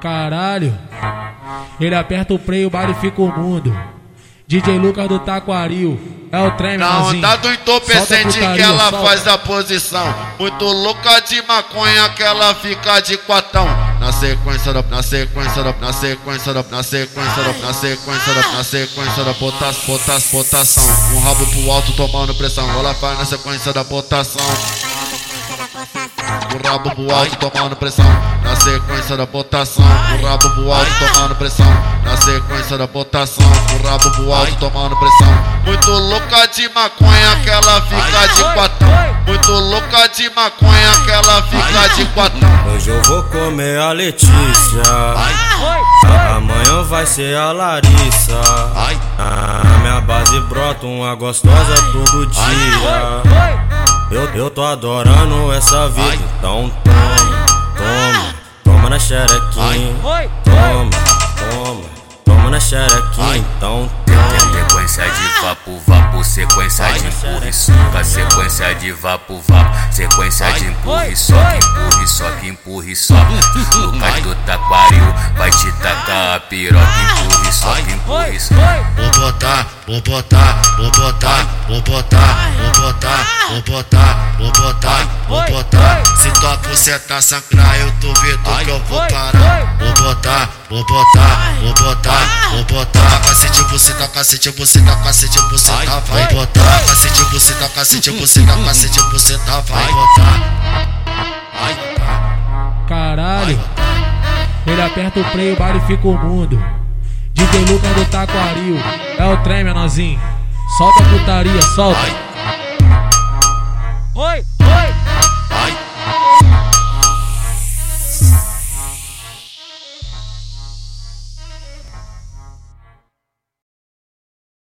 Caralho. Ele aperta o play, o bar e fica o mundo. DJ Lucas do Taquaril. É o trem, Na onda do entorpecente que ela solta. faz a posição. Muito louca de maconha que ela fica de quatão. Na sequência da, na sequência da, na sequência da, na sequência da, na sequência da, na sequência da botas, botas, botação. Um rabo pro alto tomando pressão. Ela faz na sequência da botação. O rabo pro alto tomando pressão Na sequência da botação O rabo pro alto tomando pressão Na sequência da botação O rabo pro alto tomando pressão Muito louca de maconha que ela fica de quatão Muito louca de maconha que ela fica de quatão Hoje eu vou comer a Letícia. Amanhã vai ser a Larissa. Na minha base brota uma gostosa todo dia. Eu, eu tô adorando essa vida. Então toma, toma, toma na xerequinha. Toma, toma, toma na xerequinha. Então toma. Sequência de vapo, vapo, sequência de empurre, suca, sequência de vapo, vapo, sequência de empurre, soca, empurre, soca, empurre, soca. Lucas do Taquaril vai te tacar a piroca, empurre, soca, empurre, soca. Vou botar, vou botar, vou botar, vou botar, botar, vou botar, vou botar, vou botar. Se tua buceta sangrar, eu duvido que eu vou parar. Vou botar, vou botar, vou botar, vou botar. Cacete, buceta, cacete, buceta, cacete, buceta, vai botar. Cacete, buceta, cacete, buceta, cacete, buceta, vai botar. Caralho. Ele aperta o play, o bar e fica o mundo. DJ Lucas do Taquaril. É o trem, menorzinho. Solta a putaria, solta.